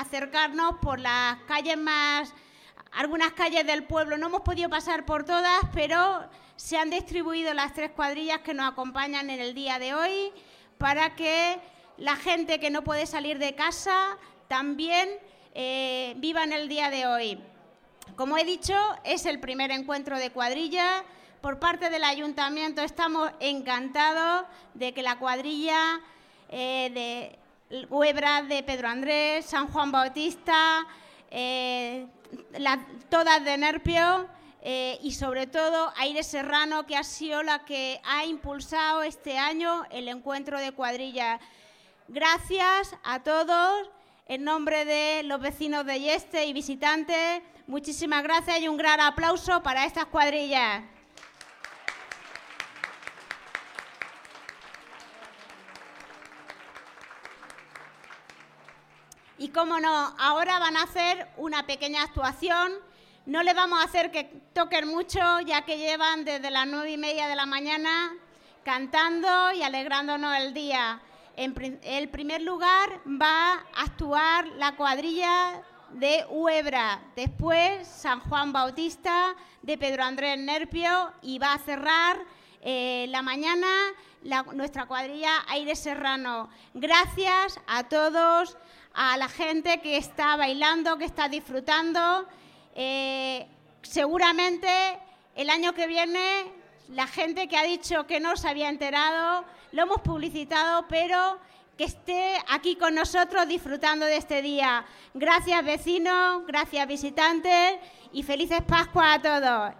Acercarnos por las calles más, algunas calles del pueblo. No hemos podido pasar por todas, pero se han distribuido las tres cuadrillas que nos acompañan en el día de hoy para que la gente que no puede salir de casa también eh, viva en el día de hoy. Como he dicho, es el primer encuentro de cuadrilla. Por parte del ayuntamiento estamos encantados de que la cuadrilla eh, de Huebra de Pedro Andrés, San Juan Bautista, eh, todas de Nerpio eh, y sobre todo Aire Serrano, que ha sido la que ha impulsado este año el encuentro de cuadrilla. Gracias a todos, en nombre de los vecinos de Yeste y visitantes, muchísimas gracias y un gran aplauso para estas cuadrillas. Y cómo no, ahora van a hacer una pequeña actuación. No le vamos a hacer que toquen mucho, ya que llevan desde las nueve y media de la mañana cantando y alegrándonos el día. En el primer lugar va a actuar la cuadrilla de Huebra, después San Juan Bautista de Pedro Andrés Nerpio y va a cerrar eh, la mañana nuestra cuadrilla Aire Serrano. Gracias a todos a la gente que está bailando, que está disfrutando. Eh, seguramente el año que viene la gente que ha dicho que no se había enterado, lo hemos publicitado, pero que esté aquí con nosotros disfrutando de este día. Gracias vecinos, gracias visitantes y felices Pascuas a todos.